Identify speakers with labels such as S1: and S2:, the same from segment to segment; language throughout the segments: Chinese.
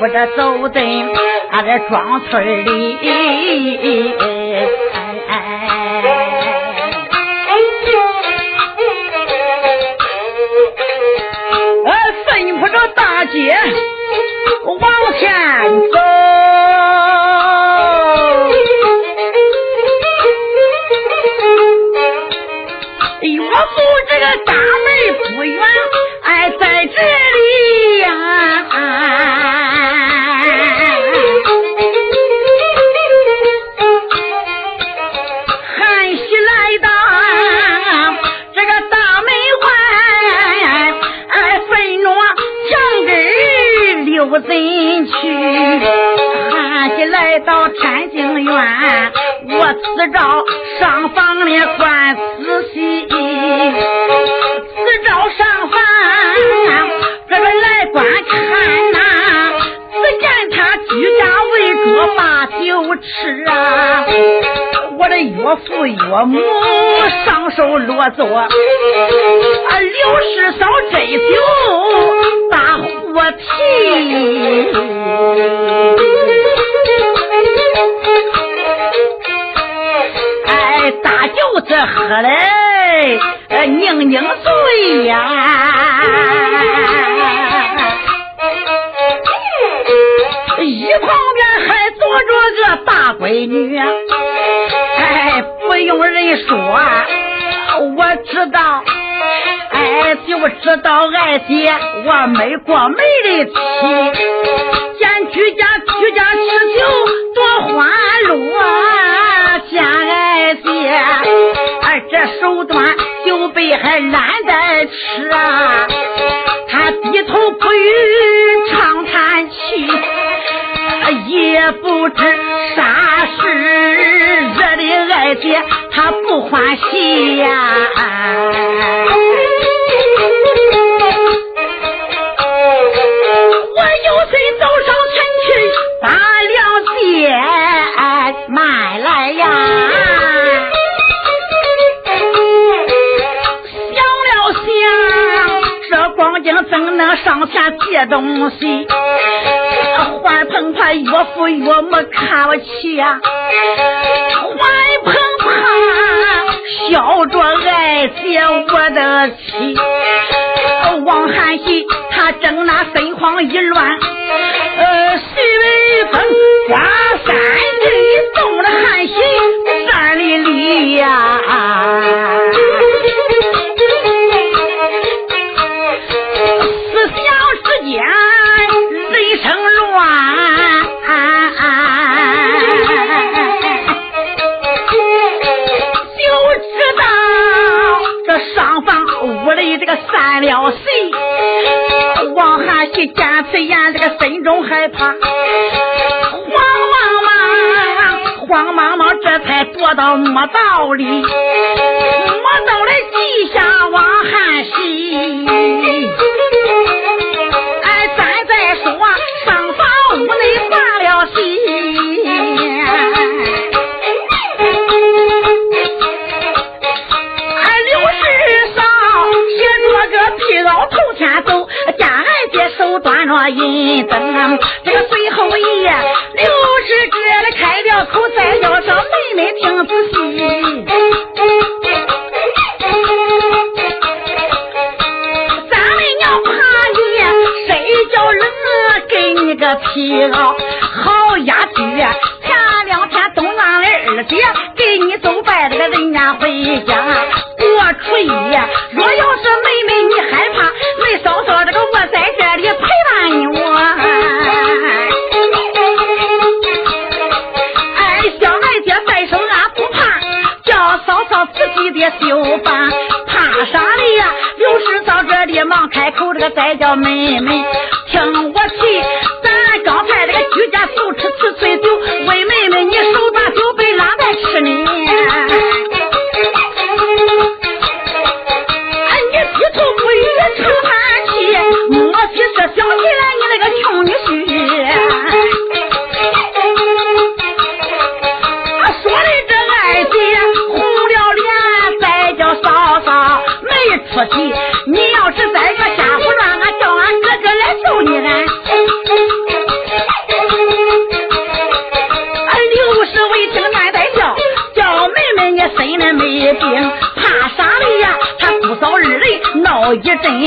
S1: 我这走在俺这庄村里，岳父岳母上手落座，啊刘氏嫂斟酒大。我提，哎，大舅子喝嘞，拧拧嘴呀。一旁边还坐着个大闺女，用人说，我知道。哎，就知道俺爹我没过没的气，见居家居家吃酒多欢乐，见俺爹哎这手端酒杯还懒得吃啊，他低头不语长叹气，也不知啥事惹的二姐她不欢喜呀，我有谁走上前去把粮钱买来呀？想了想，这光景怎能上前借东西？岳父岳母看不起呀！欢碰碰笑着爱接我的妻。王汉喜他正那心慌意乱，呃，徐伟峰刮三句动了汉喜站里里呀。了谁？王汉喜见此言，这个心中害怕，慌忙忙，慌忙忙，这才躲到墓道里，墓道里地下王汉喜。你等俺。一阵，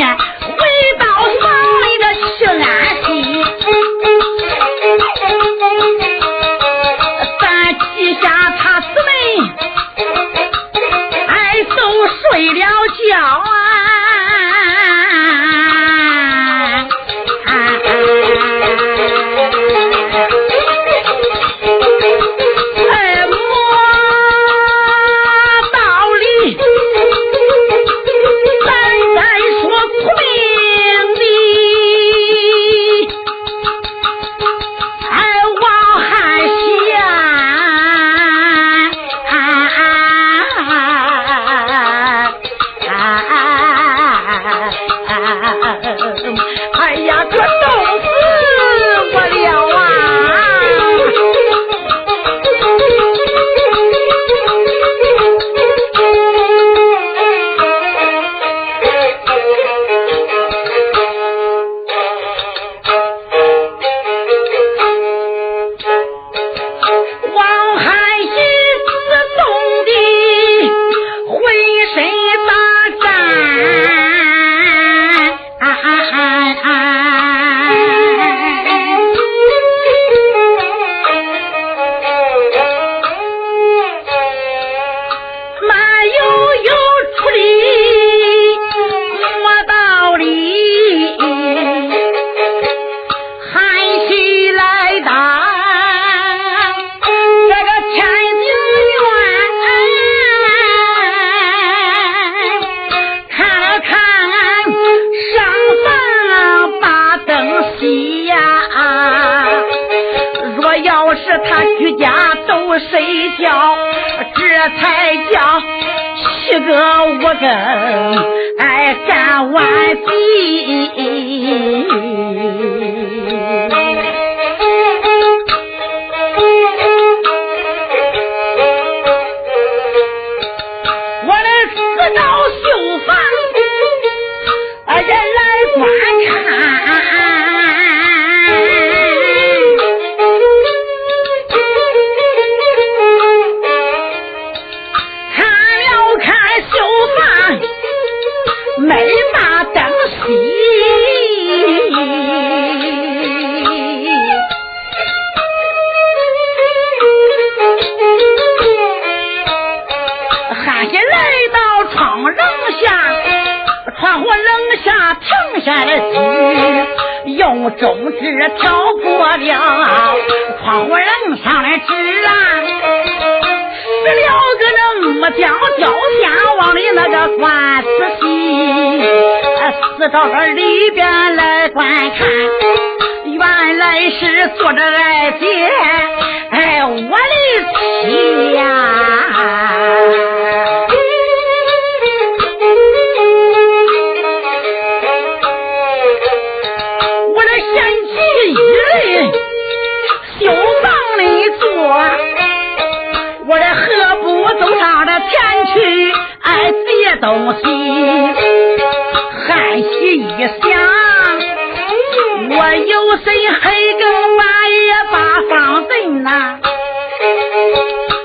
S1: 呀，来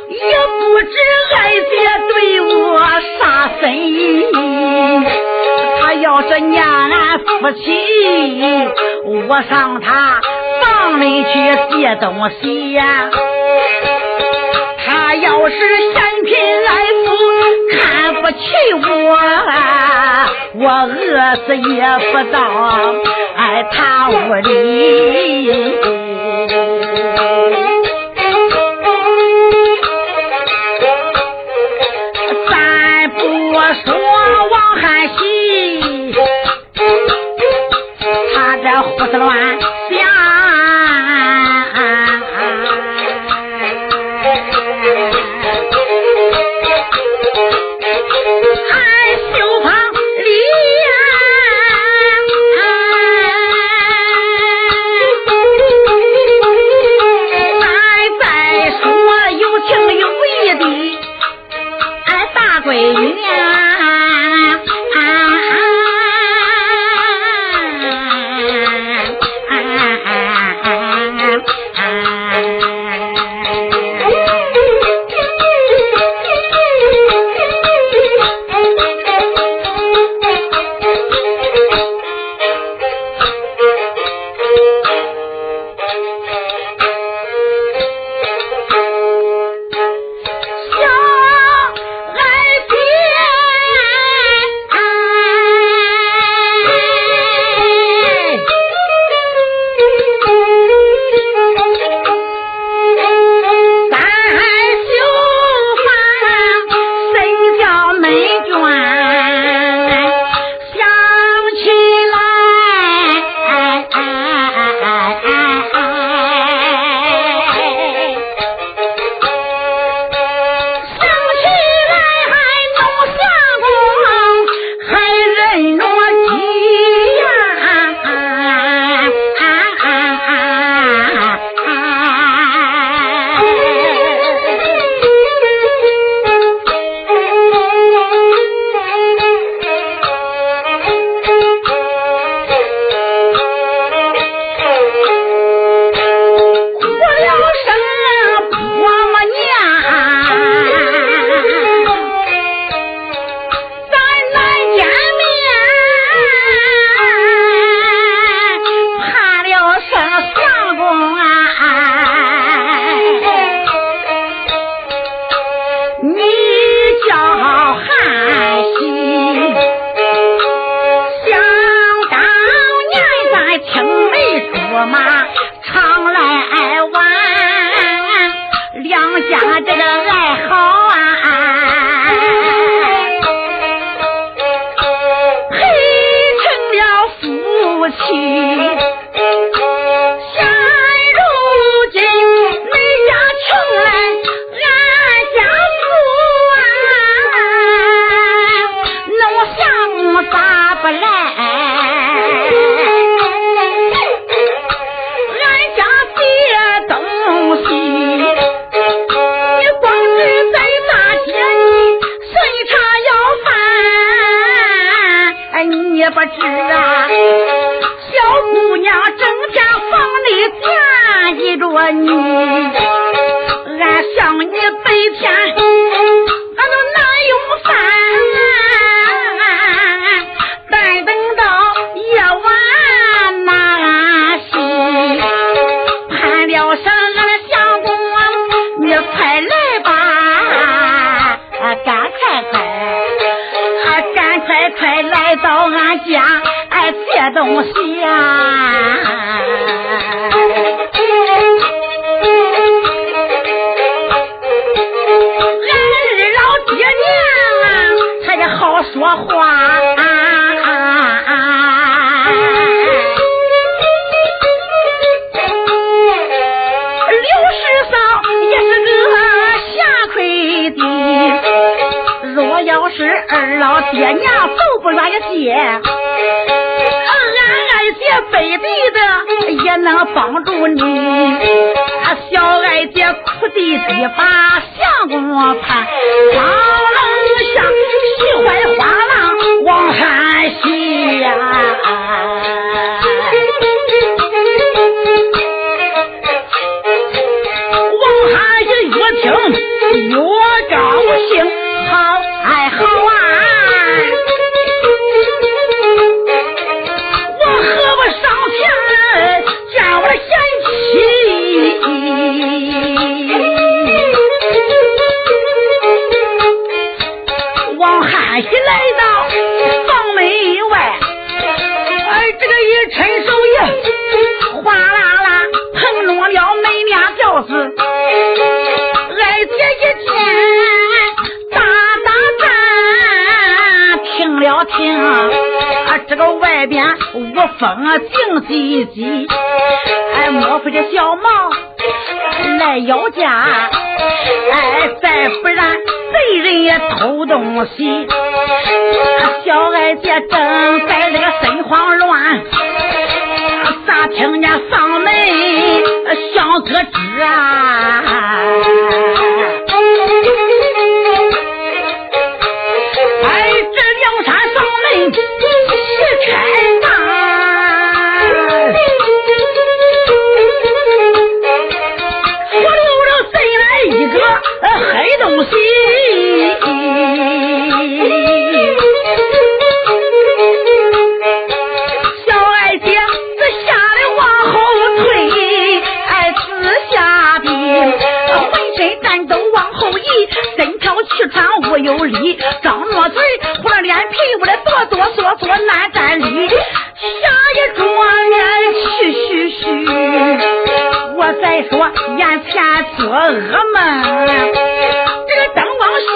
S1: 也不知二姐对我啥心意。她要是念俺夫妻，我上她房里去借东西；她要是嫌贫爱富，看不起我，我饿死也不到她屋里。有理，张着嘴，糊着脸皮，我的哆哆嗦嗦难站立。下一桌面嘘嘘嘘，我再说眼前做噩梦，这个灯光下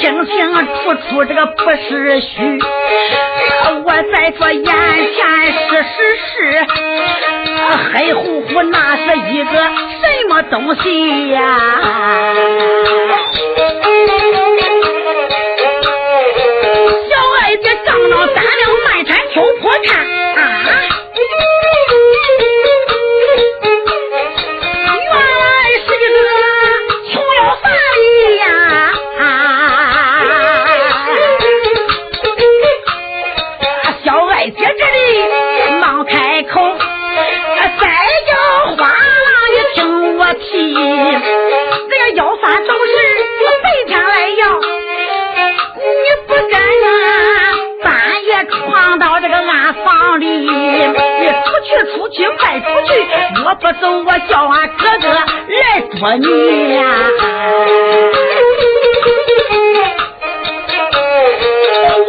S1: 清清楚楚，这个不是虚。我再说眼前是是是，黑乎乎那是一个什么东西呀？我叫俺哥哥来捉你呀！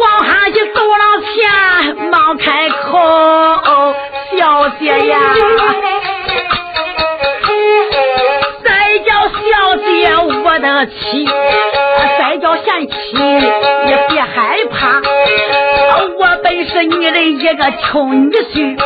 S1: 往下一走廊前，忙开口，小姐呀，再叫小姐我的妻，再叫贤妻，你别害怕，我本是你的一个穷女婿。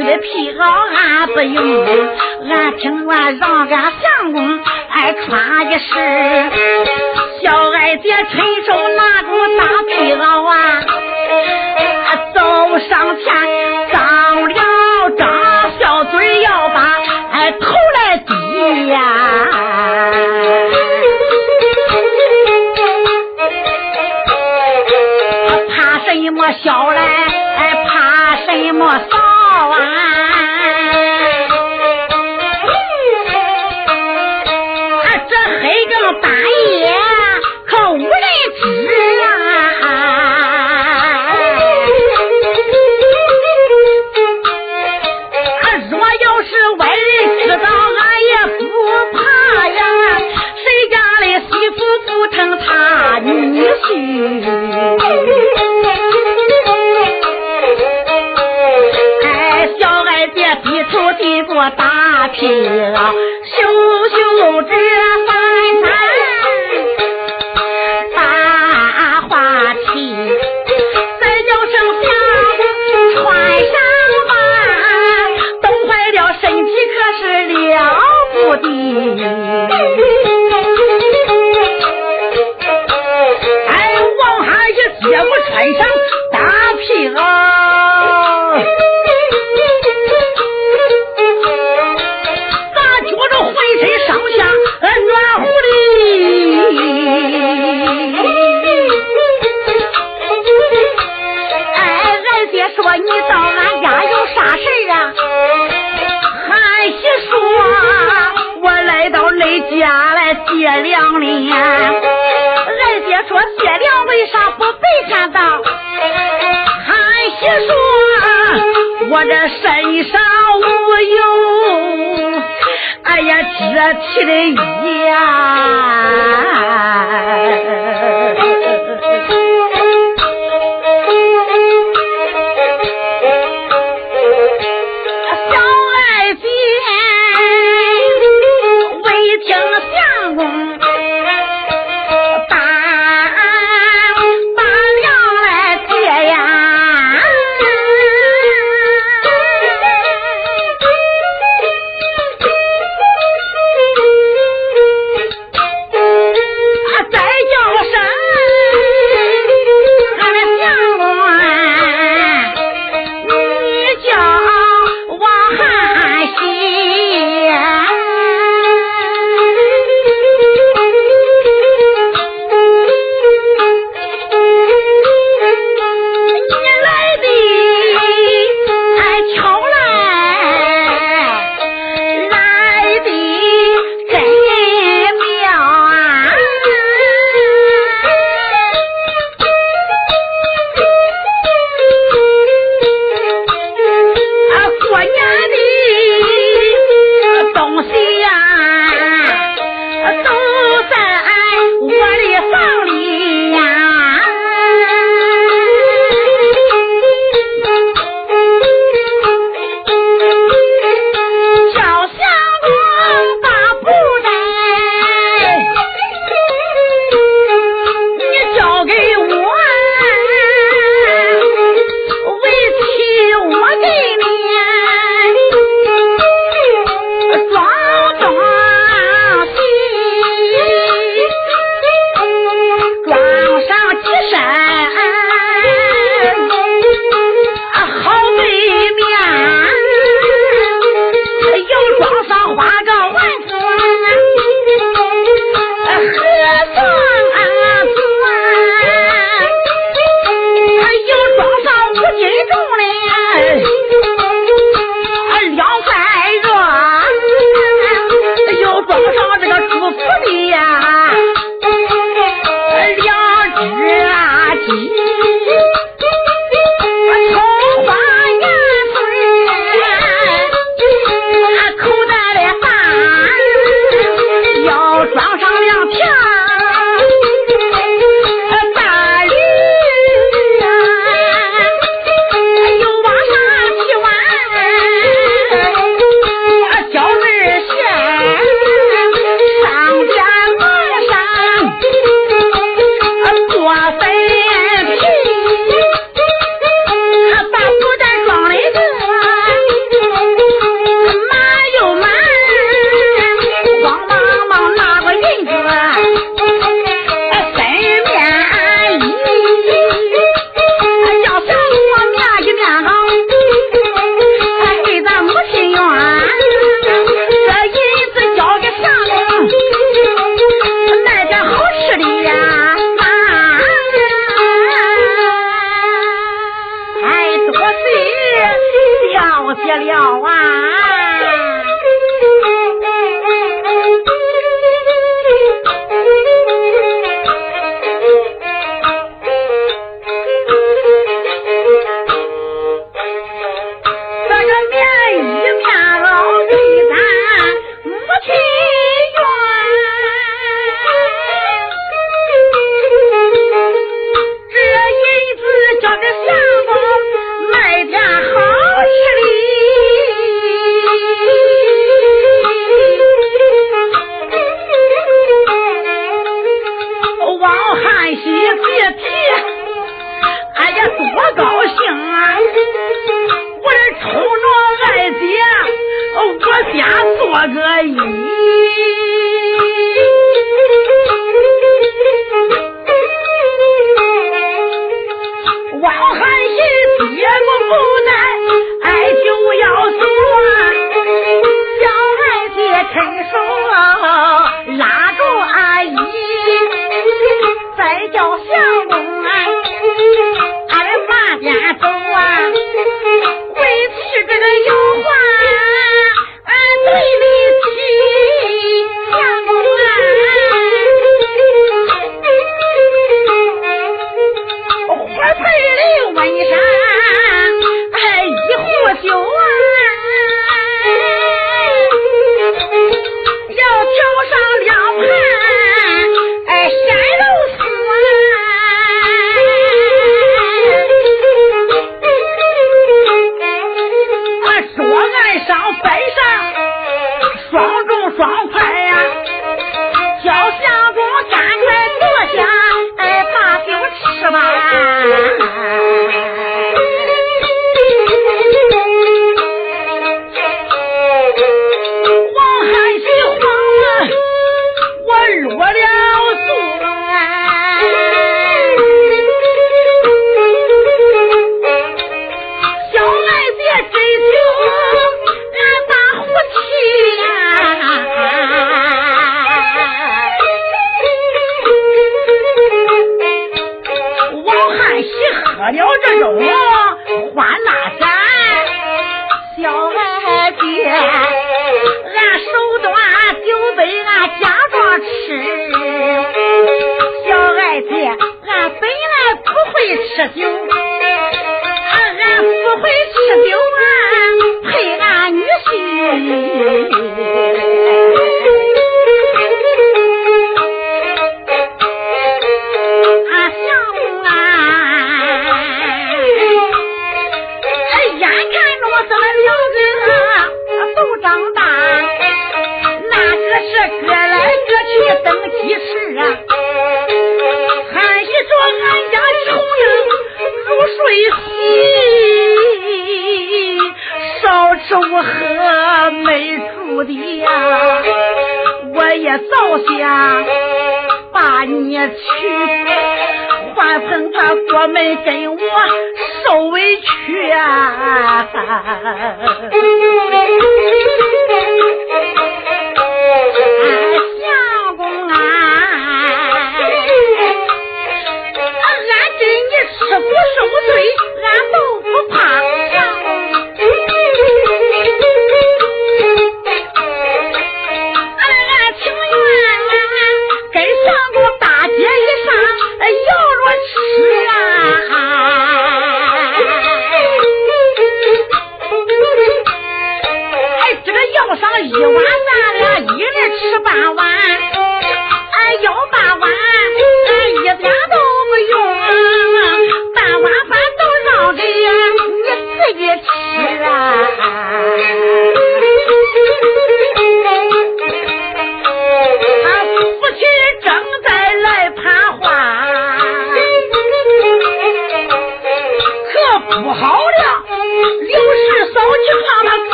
S1: 你的皮袄俺不用俺听完让俺相公俺穿一身小二姐伸手拿着大皮袄啊走上前起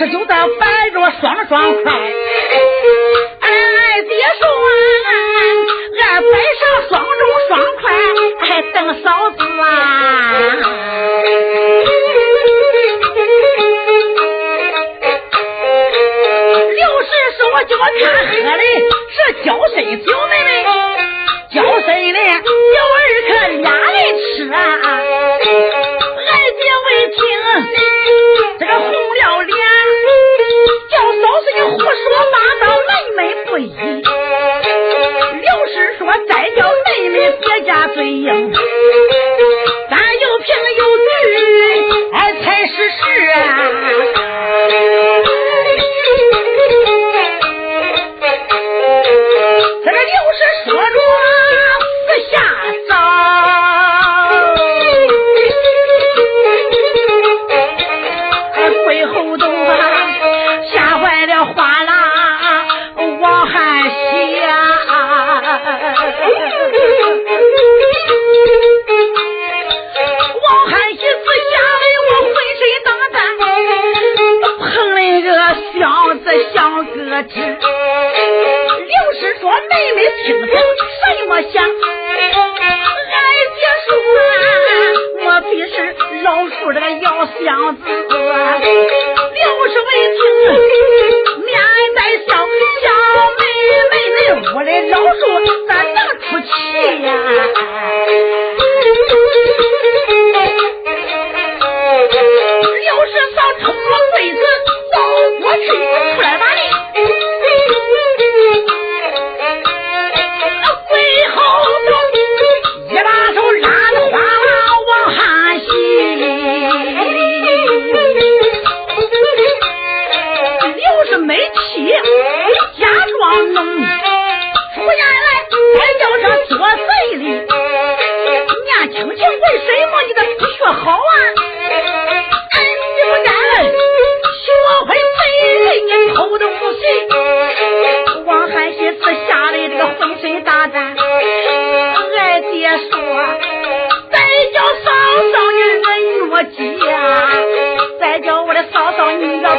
S1: 这就得摆着双双筷。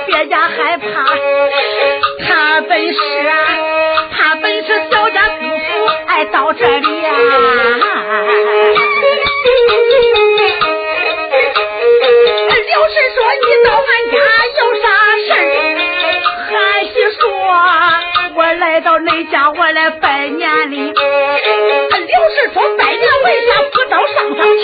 S1: 别家害怕，他本是啊，他本是小家子妇，爱到这里呀、啊。刘氏说：“你到俺家有啥事儿？”韩熙说：“我来到恁家，我来拜年哩。”刘氏说：“拜年为啥不到上房去？”